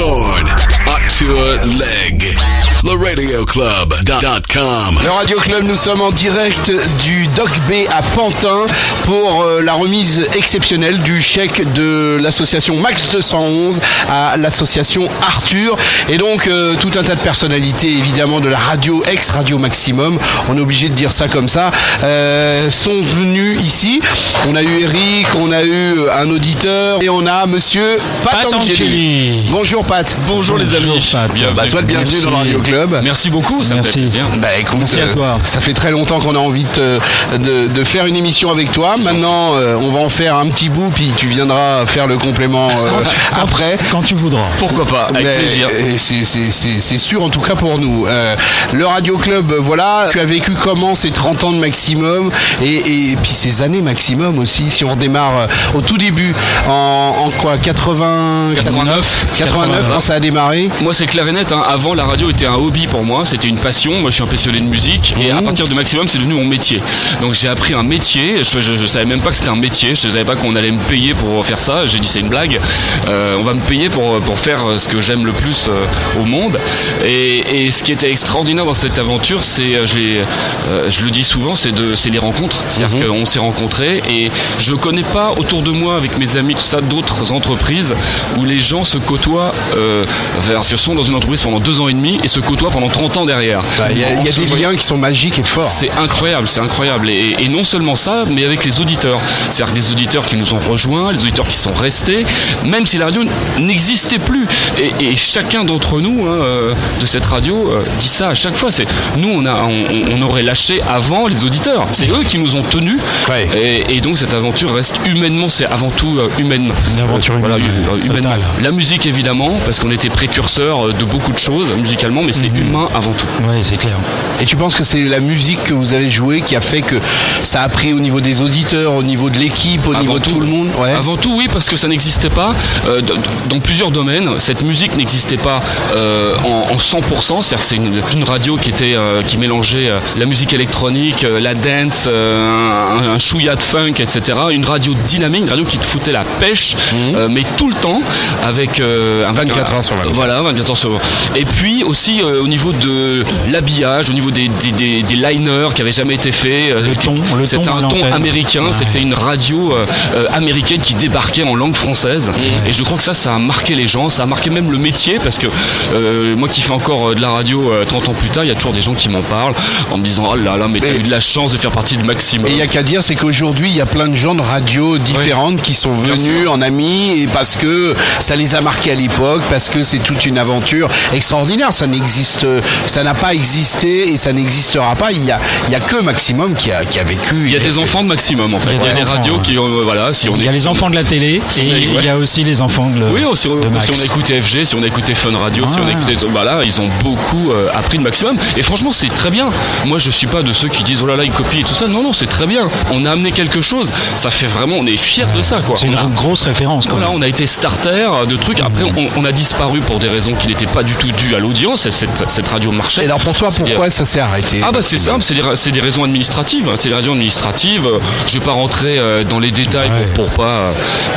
on Thorn, Octua Leg, theradioclub.com. Le Radio Club, nous sommes en direct du Doc B à Pantin pour euh, la remise exceptionnelle du chèque de l'association Max 211 à l'association Arthur. Et donc, euh, tout un tas de personnalités, évidemment, de la radio, ex-radio Maximum, on est obligé de dire ça comme ça, euh, sont venus ici. On a eu Eric, on a eu un auditeur et on a monsieur Pat, Pat Angeli. Angeli. Bonjour Pat. Bonjour, les amis. Bienvenue. Bah, sois le bienvenu Merci. dans le Radio Club. Merci beaucoup, ça me Merci. fait plaisir. Bah écoute, Merci à euh, toi. ça fait très longtemps qu'on a envie de, te- de, de faire une émission avec toi. Maintenant, euh, on va en faire un petit bout, puis tu viendras faire le complément euh, Quand- après. Quand tu voudras. Pourquoi pas, avec Mais, plaisir. C'est sûr en tout cas pour nous. Euh, le Radio Club, voilà, tu as vécu comment ces 30 ans de maximum et, et puis ces années maximum aussi, si on redémarre au tout début, en, en quoi 80, 89. 89 quand ça a démarré? Moi, c'est clair et net. hein. Avant, la radio était un hobby pour moi. C'était une passion. Moi, je suis un passionné de musique. Et à partir de Maximum, c'est devenu mon métier. Donc, j'ai appris un métier. Je, je, je savais même pas que c'était un métier. Je savais pas qu'on allait me payer pour faire ça. J'ai dit, c'est une blague. Euh, on va me payer pour, pour faire ce que j'aime le plus euh, au monde. Et, et ce qui était extraordinaire dans cette aventure, c'est, euh, je, euh, je le dis souvent, c'est, de, c'est les rencontres. C'est-à-dire qu'on s'est rencontrés et je connais pas autour de moi, avec mes amis, tout ça, d'autres entreprises où les gens se côtoient, que sont dans une entreprise pendant deux ans et demi et se côtoient pendant 30 ans derrière. Bah, Il y a, y des voit- liens qui sont magiques et forts. c'est incroyable, c'est incroyable. Et, et non seulement ça, mais avec les auditeurs. C'est-à-dire des auditeurs qui nous ont rejoints, les auditeurs qui sont restés, même si la radio n'existait plus. Et, et chacun d'entre nous, hein, euh, de cette radio, euh, dit ça à chaque fois. C'est nous, on, a, on, on aurait lâché avant les auditeurs. C'est eux qui nous ont tenus. Ouais. Et, et donc cette aventure reste humainement, c'est avant tout euh, humaine. Une aventure Euh, voilà, humaine, totale. La musique évidemment, parce qu'on était précurseurs euh, de beaucoup de choses musicalement, mais Mhm. c'est humain avant tout. Oui, c'est clair. Et tu penses que c'est la musique que vous avez jouée qui a fait que ça a pris au niveau des auditeurs, au niveau de l'équipe, au niveau de tout le monde? Ouais. Avant tout, oui, parce que ça n'existait pas euh, dans plusieurs domaines. Cette musique n'existait pas euh, en, en 100%. C'est-à-dire que c'est une, une radio qui était euh, qui mélangeait euh, la musique électronique, euh, la dance, euh, un, un chouïa de funk, etc. Une radio dynamique, une radio qui te foutait la pêche, euh, mais tout le temps avec euh, un 24 heures sur 24. Voilà, 24 Et puis aussi euh, au niveau de l'habillage, au niveau des, des, des- des liners qui avaient jamais été faits. euh, Le ton, le C'était un ton américain. Ouais. C'était une radio euh, euh, américaine qui débarquait en langue française. Et je crois que ça, ça a marqué les gens, ça a marqué même le métier, parce que euh, moi qui fais encore de la radio euh, 30 ans plus tard, il y a toujours des gens qui m'en parlent en me disant Oh là là, mais t'as Et- eu de la chance de faire partie de Maximum. Et il n'y a qu'à dire, c'est qu'aujourd'hui, il y a plein de gens de radios différentes qui sont venus en amis et parce que ça les a marqués à l'époque, parce que c'est toute une aventure extraordinaire. Ça n'existe, ça n'a pas existé et ça n'existera pas. Il y a, il y a que Maximum qui a, qui a vécu. Il y a des enfants de Maximum en fait. Il y a des radios ouais. qui ont, euh, voilà, si on Il y est- a les enfants de la télé Si et il y a aussi les enfants de, Oui, si on, de Max. si on a écouté FG, si on a écouté Fun Radio, si on Ah. écouté. Voilà, ils ont beaucoup euh, appris de maximum. Et franchement, c'est très bien. Moi, je suis pas de ceux qui disent oh là là, ils copient et tout ça. Non, non, c'est très bien. On a amené quelque chose. Ça fait vraiment, on est fiers de ça, quoi. C'est une a- grosse référence. Quoi. voilà, on a été starter de trucs. Après, on, on a disparu pour des raisons qui n'étaient pas du tout dues à l'audience. et Cette, cette radio marchait. Et alors pour toi, pourquoi ça s'est arrêté ah bah c'est simple, c'est des, raisons administratives. C'est des raisons administratives. Euh, Je vais pas rentrer euh, dans les détails Ouais. pour, pour pas.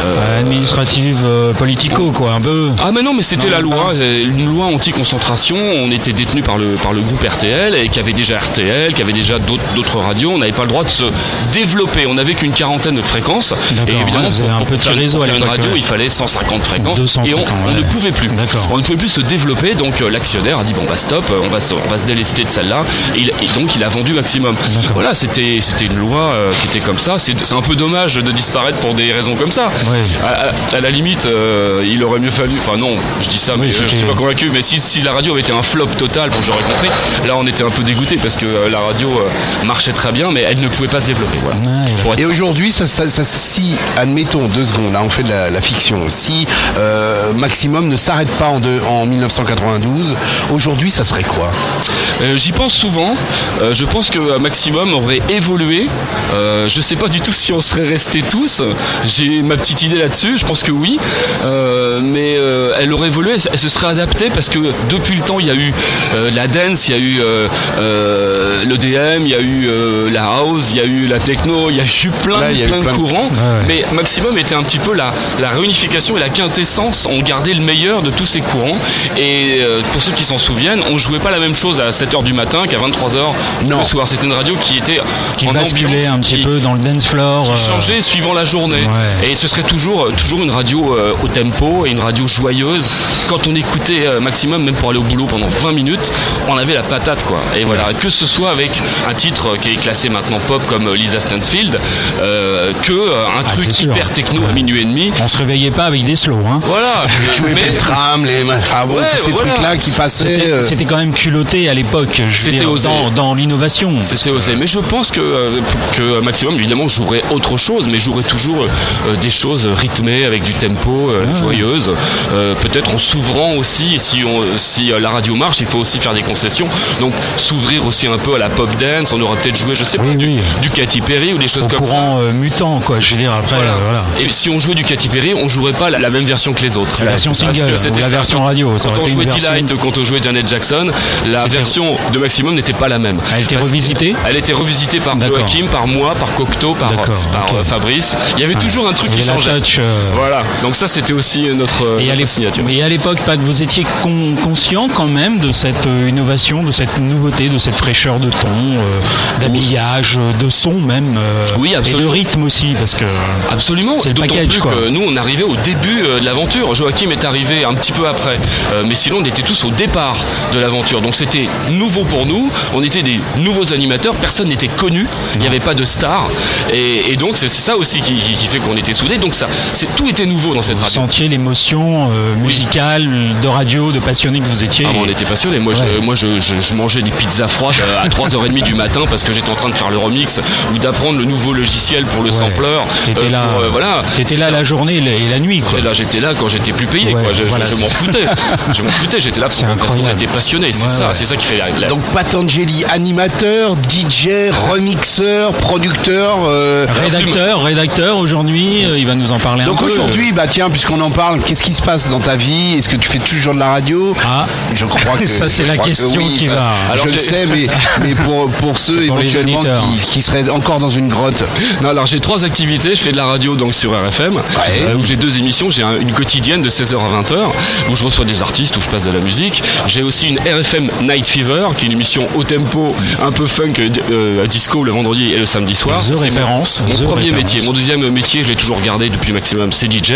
euh, Administrative, euh, politico, quoi, un peu. Ah mais non mais c'était la loi, une loi anti-concentration, on était détenu par le, par le groupe RTL et qui avait déjà RTL, qui avait déjà d'autres radios, on n'avait pas le droit de se développer, on n'avait qu'une quarantaine de fréquences et D'accord, évidemment ouais, pour, un pour petit faire, réseau pour à faire une radio ouais. il fallait 150 fréquences 200 et on, fréquences, on ouais. ne pouvait plus, D'accord. on ne pouvait plus se développer. Donc euh, l'actionnaire a dit bon bah stop, euh, on va se, délester de celle-là. Il- et donc il a vendu maximum. Voilà c'était c'était une loi euh, qui était comme ça, c'est un peu dommage de disparaître pour des raisons comme ça. Ouais. À, à- à la limite, euh, il aurait mieux fallu. Enfin, non, je dis ça, mais euh, je suis pas convaincu. Mais si, si la radio avait été un flop total, bon, j'aurais compris. Là, on était un peu dégoûté parce que euh, la radio euh, marchait très bien, mais elle ne pouvait pas se développer. Voilà. Ouais. Pour être Et aujourd'hui, ça, ça- ça- si, admettons, deux secondes, là on fait de la, la fiction, si euh, Maximum ne s'arrête pas en, deux- en 1992. Aujourd'hui, ça serait quoi? Euh, J'y pense souvent. Euh, je pense que euh, Maximum aurait évolué. Euh, je sais pas du tout si on serait restés tous. J'ai ma petite idée là-dessus. Je pense que oui. Euh, mais elle aurait évolué. Elle, elle se serait adaptée parce que depuis le temps, il y a eu la dance, il y a eu l'EDM, il y a eu la house, il y a eu la techno, il y a eu plein, Là, il y a eu plein de courants. ouais. Mais Maximum était un petit peu la, la réunification et la quintessence. On gardait le meilleur de tous ces courants. Et pour ceux qui s'en souviennent, on jouait pas la même chose à 7h du matin qu'à 23h Non. le soir. C'était une radio qui était Qui en basculait ambiance, un petit qui- peu dans le dance floor. qui euh, changeait suivant la journée. Ouais. Et ce serait toujours, toujours une radio euh, au tempo et une radio joyeuse. Quand on écoutait euh, Maximum, même pour aller au boulot pendant 20 minutes, on avait la patate quoi. Et voilà, que ce soit avec un titre qui est classé maintenant pop comme Lisa Stansfield, euh, que euh, un truc c'est sûr. hyper techno à minuit et demi. On se réveillait pas avec des slows. Hein. Voilà. Jouer Mais- les trams, les enfin bon, tous ces voilà. trucs-là qui passaient. C'était quand même culotté à l'époque. C'était dire, osé. Dans, l'innovation. C'était osé. Mais je pense que, euh, que Maximum, évidemment, jouerait autre chose, mais jouerait toujours euh, des choses rythmées, avec du tempo, euh, joyeuses. Euh, Peut-être en s'ouvrant aussi, si, on, si euh, la radio marche, il faut aussi faire des concessions. Donc s'ouvrir aussi un peu à la pop dance. On aurait peut-être joué, je sais pas, Oui, du, du Katy Perry ou des choses Au comme ça. courant euh, mutant, quoi. Je veux dire, après, Voilà. euh, voilà. Et si on jouait du Katy Perry, on jouerait pas la, la même version que les autres. La version single, la version radio, Quand on jouait version- Delight, quand on jouait Janet Jackson, la version de Maximum n'était pas la même. Elle était revisitée Elle était revisitée par. Joachim, par moi, par Cocteau, par, euh, Fabrice. Il y avait toujours un truc qui changeait. touch, euh, Voilà. Donc ça, c'était aussi notre, euh, Et à notre l'époque, signature. mais à l'époque, Pat, vous étiez con- conscient quand même de cette innovation, de cette nouveauté, de cette fraîcheur de ton, euh, d'habillage, de son même, euh, Oui, et de absolument. rythme aussi, parce que Absolument. C'est le package, plus quoi. que nous, on arrivait au début de l'aventure. Joachim est arrivé un petit peu après. Mais sinon, on était tous au départ de l'aventure. Donc c'était nouveau pour nous. On était des nouveaux animateurs. Personne n'était connu. Il n'y avait pas de star. Et, et donc, c'est ça aussi qui, qui- qui fait qu'on était soudés. Donc ça, c'est tout était nouveau dans cette vous radio. sentiez l'émotion euh, musicale, de radio, de passionné que vous étiez. Ah, on était passionnés. Moi, je, moi je, je- je mangeais des pizzas froides euh, à 3h30 du matin parce que j'étais en train de faire le remix ou d'apprendre le nouveau logiciel pour le Ouais. sampleur. T'étais euh, là, pour, euh, voilà. t'étais là la journée et la- nuit, quoi. Et là, j'étais là quand j'étais plus payé. Ouais, quoi. Je, je- voilà, je m'en foutais. je m'en foutais. J'étais là pour parce qu'on était passionné. C'est Ouais, ça, ouais. c'est ça qui fait la. Donc Animateur, DJ, remixeur, producteur. euh, Rédacteur, rédacteur aujourd'hui, euh, il va nous en parler un Donc peu. aujourd'hui, bah tiens, puisqu'on en parle, qu'est-ce qui se passe dans ta vie? Est-ce que tu fais toujours de la radio? Ah. je crois que Ça, c'est la que question oui, qui ça- va. je le sais, mais, mais pour, pour ceux éventuellement qui, qui seraient encore dans une grotte. Non, alors j'ai trois activités. Je fais de la radio donc sur RFM, euh, où j'ai deux émissions. J'ai un- une quotidienne de 16h à 20h, où je reçois des artistes, où je passe de la musique. J'ai aussi une RFM Night Fever, qui est une émission au tempo, un peu funk, euh, disco le vendredi et le samedi soir. The référence, Mon the premier référence. métier. Mon deuxième métier, je l'ai toujours gardé depuis maximum, c'est DJ.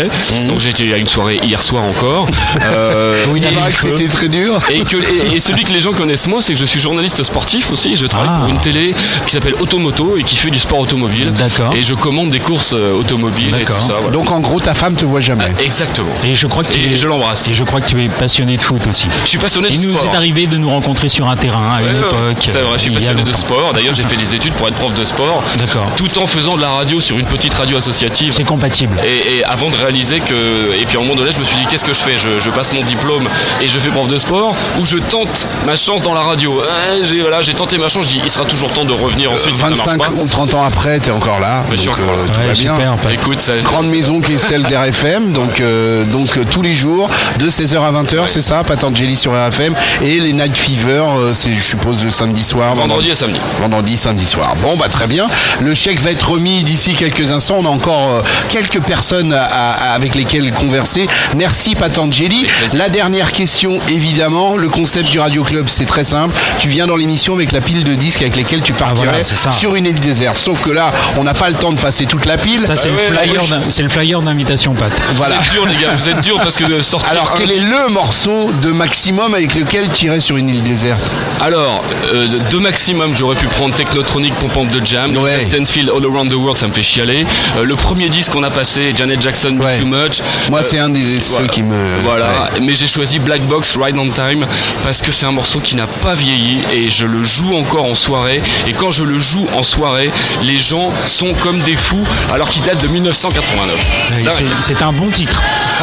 Donc j'ai été à une soirée hier soir encore. Euh, Oui, Il il c'était très dur. et, que, et, et celui que les gens connaissent moi, c'est que je suis journaliste sportif aussi. Je travaille Ah. pour une télé qui s'appelle Automoto et qui fait du sport automobile. D'accord. Et je commande des courses euh, automobiles et tout D'accord. ça. voilà. Donc en gros, ta femme te voit jamais. Exactement. Et je crois que tu Et es- je l'embrasse. Et je crois que tu es passionné de foot aussi. Je suis passionné Il de nous sport. est arrivé de nous rencontrer sur un terrain à une Ouais, époque. C'est vrai, je suis passionné de sport. D'ailleurs, j'ai fait des études pour être prof de sport. D'accord. Tout en faisant de la radio sur une petite radio associative. C'est compatible. Et, et avant de réaliser que. Et puis à un moment donné, je me suis dit, qu'est-ce que je fais? Je, je passe mon diplôme et je fais prof de sport ou je tente ma chance dans la radio? J'ai voilà, tenté ma chance, je dis, il sera toujours temps de revenir ensuite si ça 25 marche pas. ou 30 ans après, t'es encore là. Donc encore là. euh, tout Ouais, va bien. Écoute, ça, Grande maison qui est celle d'RFM, donc, euh, donc euh, tous les jours, de 16h à 20h, c'est ça, Patangeli sur RFM, et les Night Fever, euh, c'est je suppose le samedi soir. vendredi et samedi. Vendredi, samedi soir. Bon, bah très bien. Le chèque va être remis d'ici quelques instants. On a encore euh, quelques personnes à- à- avec lesquelles converser. Merci Patangeli. La dernière question, évidemment, le concept du Radio Club, c'est très simple. Tu viens dans l'émission avec la pile de disques avec lesquels tu partirais Ah, voilà, ça. sur une île déserte. Sauf que là, on n'a pas le temps de passer toute la pile. Ça, c'est Ah le ouais, flyer d'invitation, Pat. Voilà. Vous êtes dur les gars, vous êtes dur parce que de sortir. Alors, quel est le morceau de maximum avec lequel tu irais sur une île déserte? Alors, euh, de maximum, j'aurais pu prendre Technotronic, Pump Up the Jam, Ouais. Lisa Stansfield, All Around the World, ça me fait chialer. Euh, le premier disque qu'on a passé, Janet Jackson, Ouais. Too Much. Moi, Euh, c'est un des ceux voilà. qui me. Voilà, ouais. mais j'ai choisi Black Box Ride on Time parce que c'est un morceau qui n'a pas vieilli et je le joue encore en soirée. Et quand je le joue en soirée, les gens sont comme des fous alors qu'il date de 1989. C'est- C'est un bon titre.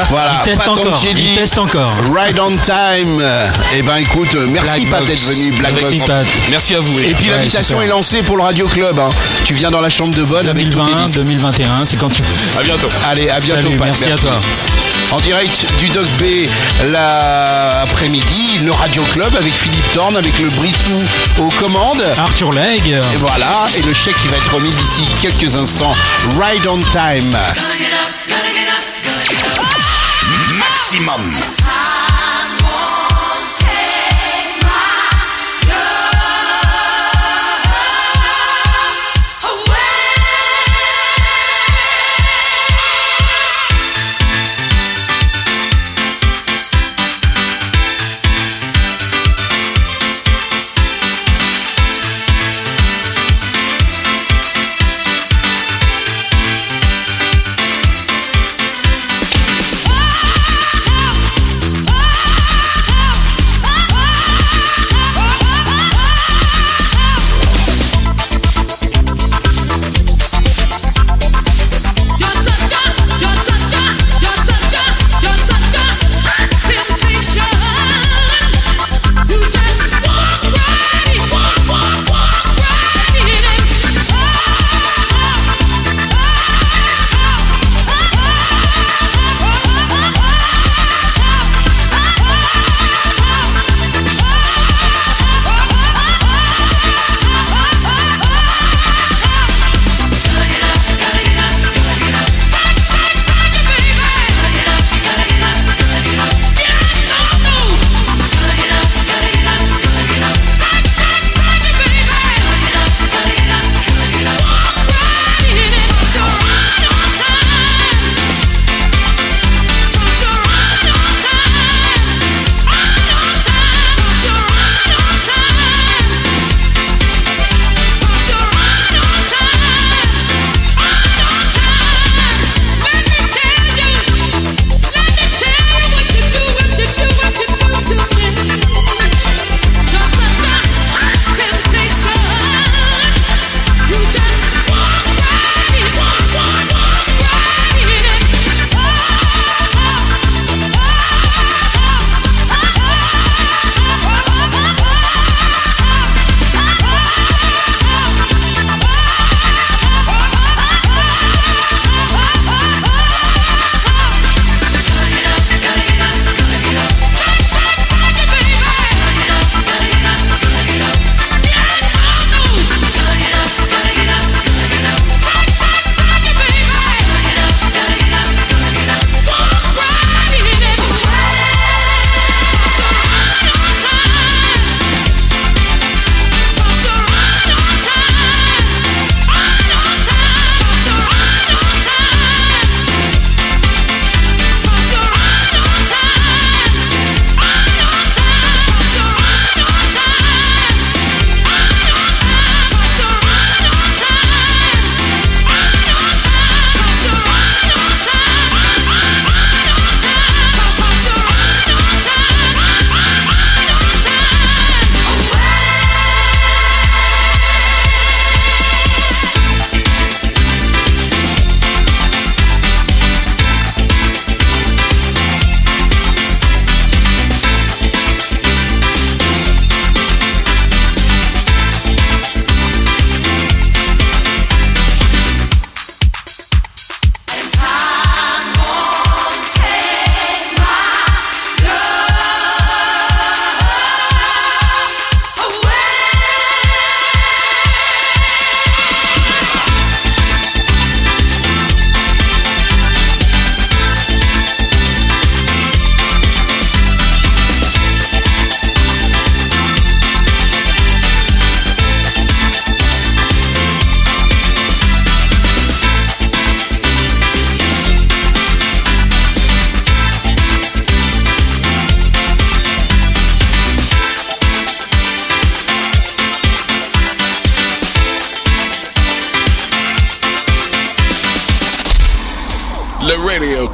Voilà. Il teste encore. Il teste encore. Ride on Time. Eh ben écoute, merci Black Pat Box. d'être venu, Black Merci, Box. Merci à vous. Et puis Ouais, l'invitation est lancée pour le Radio Club. hein. Tu viens dans la chambre de bonne avec tous tes 2020, disques. 2021, c'est quand tu veux. à bientôt. Allez, à bientôt Salut, Pat. merci à toi. En direct du Doc B l'après-midi, le Radio Club avec Philippe Thorne, avec le Brissou aux commandes. Arthur Legge. Et voilà, et le chèque qui va être remis d'ici quelques instants. Ride on time. Maximum.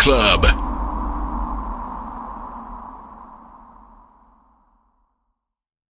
Club.